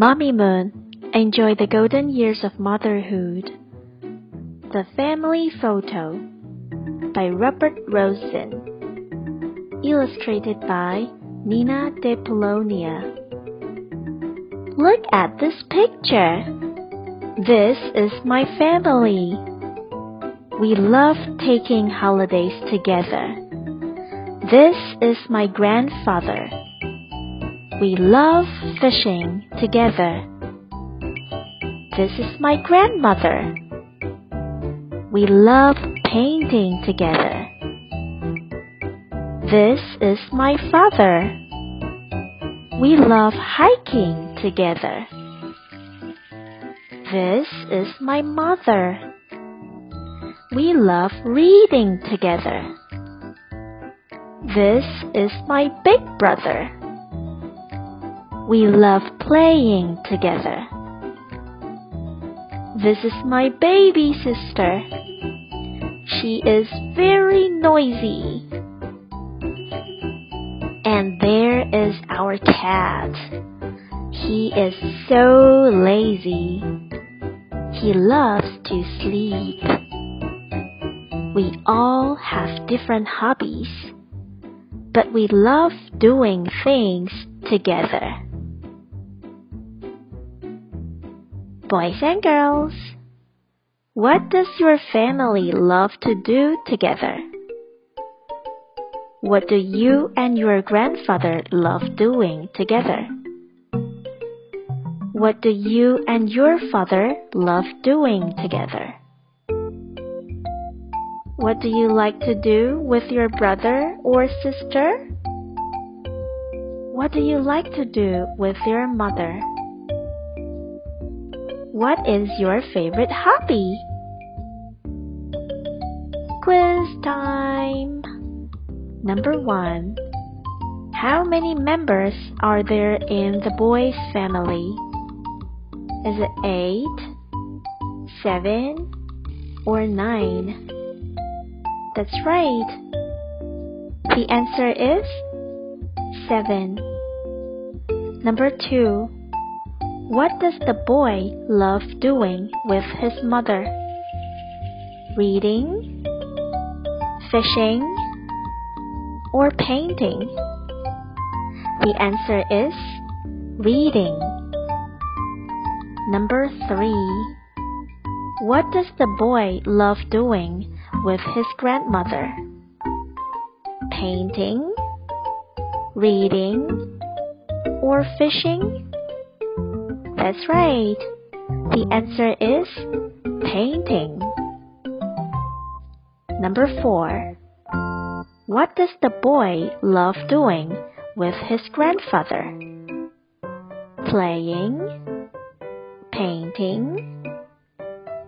Mommy Moon, enjoy the golden years of motherhood. The Family Photo by Robert Rosen. Illustrated by Nina De Polonia. Look at this picture. This is my family. We love taking holidays together. This is my grandfather. We love fishing together. This is my grandmother. We love painting together. This is my father. We love hiking together. This is my mother. We love reading together. This is my big brother. We love playing together. This is my baby sister. She is very noisy. And there is our cat. He is so lazy. He loves to sleep. We all have different hobbies, but we love doing things together. Boys and girls, what does your family love to do together? What do you and your grandfather love doing together? What do you and your father love doing together? What do you like to do with your brother or sister? What do you like to do with your mother? What is your favorite hobby? Quiz time! Number 1. How many members are there in the boys' family? Is it 8, 7, or 9? That's right. The answer is 7. Number 2. What does the boy love doing with his mother? Reading, fishing, or painting? The answer is reading. Number 3. What does the boy love doing with his grandmother? Painting, reading, or fishing? That's right. The answer is painting. Number 4. What does the boy love doing with his grandfather? Playing, painting,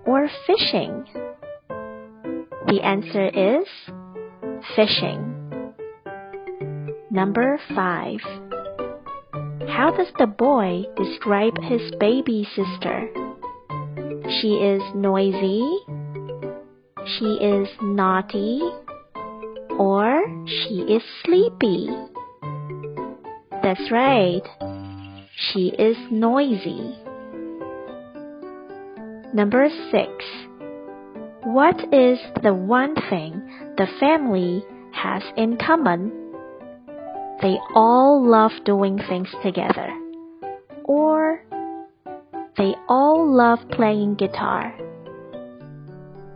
or fishing? The answer is fishing. Number 5. How does the boy describe his baby sister? She is noisy, she is naughty, or she is sleepy. That's right, she is noisy. Number 6. What is the one thing the family has in common? They all love doing things together. Or they all love playing guitar.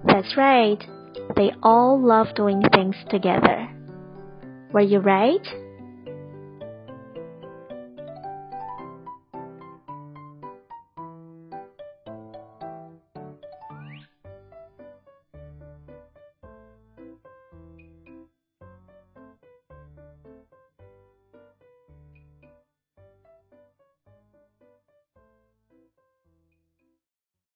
That's right. They all love doing things together. Were you right?